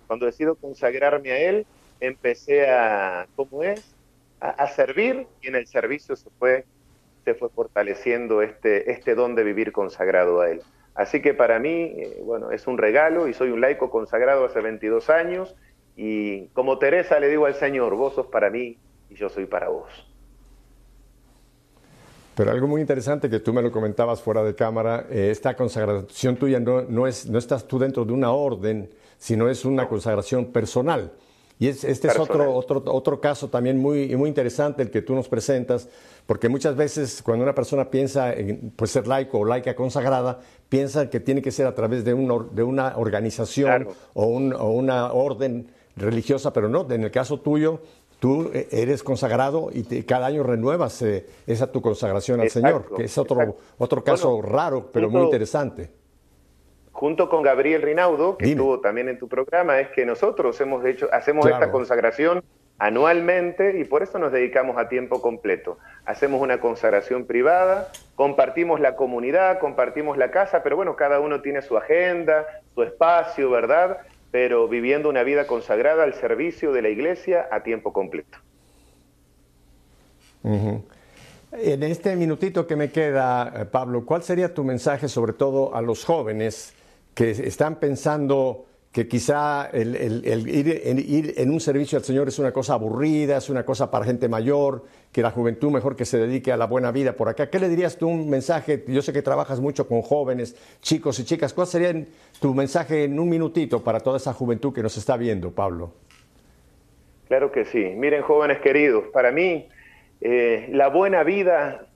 cuando decido consagrarme a Él, empecé a, ¿cómo es? A, servir y en el servicio se fue, se fue fortaleciendo este, este don de vivir consagrado a Él. Así que para mí, eh, bueno, es un regalo y soy un laico consagrado hace 22 años y como Teresa le digo al Señor, vos sos para mí y yo soy para vos. Pero algo muy interesante que tú me lo comentabas fuera de cámara, eh, esta consagración tuya no, no, es, no estás tú dentro de una orden, sino es una consagración personal. Y este es otro, otro, otro caso también muy, muy interesante el que tú nos presentas, porque muchas veces cuando una persona piensa en pues, ser laico o laica consagrada, piensa que tiene que ser a través de, un, de una organización o, un, o, una orden religiosa, pero no, en el caso tuyo, tú e, eres consagrado y cada año renuevas eh, esa tu consagración al Señor, que es otro, otro caso raro, pero muy interesante junto con Gabriel Rinaudo, que estuvo también en tu programa, es que nosotros hemos hecho, hacemos esta consagración anualmente y por eso nos dedicamos a tiempo completo. Hacemos una consagración privada, compartimos la comunidad, compartimos la casa, pero bueno, cada uno tiene su agenda, su espacio, ¿verdad? Pero viviendo una vida consagrada al servicio de la iglesia a tiempo completo. En este minutito que me queda, eh, Pablo, ¿cuál sería tu mensaje sobre todo a los jóvenes? Que están pensando que quizá el, ir en un servicio al Señor es una cosa aburrida, es una cosa para gente mayor, que la juventud mejor que se dedique a la buena vida por acá. ¿Qué le dirías tú un mensaje? Yo sé que trabajas mucho con jóvenes, chicos y chicas. ¿Cuál sería tu mensaje en un minutito para toda esa juventud que nos está viendo, Pablo? Claro que sí. Miren, jóvenes queridos, para mí eh, la buena vida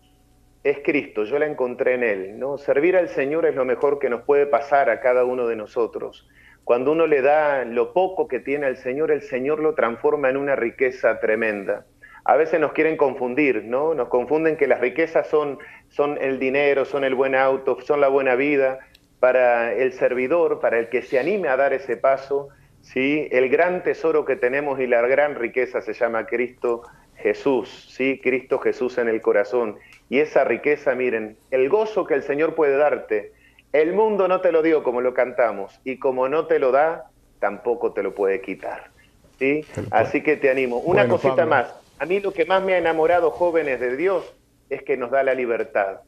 es Cristo, yo la encontré en Él. ¿no? Servir al Señor es lo mejor que nos puede pasar a cada uno de nosotros. Cuando uno le da lo poco que tiene al Señor, el Señor lo transforma en una riqueza tremenda. A veces nos quieren confundir, ¿no? Nos confunden que las riquezas son, son el dinero, son el buen auto, son la buena vida. Para el servidor, para el que se anime a dar ese paso, ¿sí? El gran tesoro que tenemos y la gran riqueza se llama Cristo Jesús, ¿sí? Cristo Jesús en el corazón. Y esa riqueza, miren, el gozo que el Señor puede darte, el mundo no te lo dio como lo cantamos, y como no te lo da, tampoco te lo puede quitar. ¿sí? Así que te animo. Una Bueno, cosita Pablo. más. A mí lo que más me ha enamorado, jóvenes de Dios, es que nos da la libertad.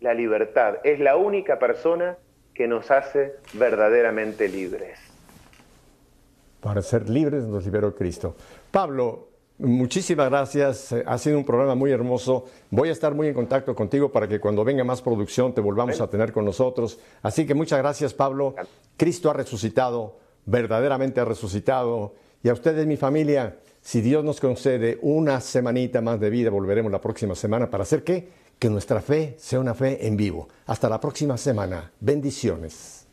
La libertad es la única persona que nos hace verdaderamente libres. Para ser libres nos liberó Cristo. Pablo, muchísimas gracias. Ha sido un programa muy hermoso. Voy a estar muy en contacto contigo para que cuando venga más producción te volvamos a tener con nosotros. Así que muchas gracias, Pablo. Cristo ha resucitado, verdaderamente ha resucitado. Y a ustedes, mi familia, si Dios nos concede una semanita más de vida, volveremos la próxima semana para hacer qué? Que nuestra fe sea una fe en vivo. Hasta la próxima semana. Bendiciones.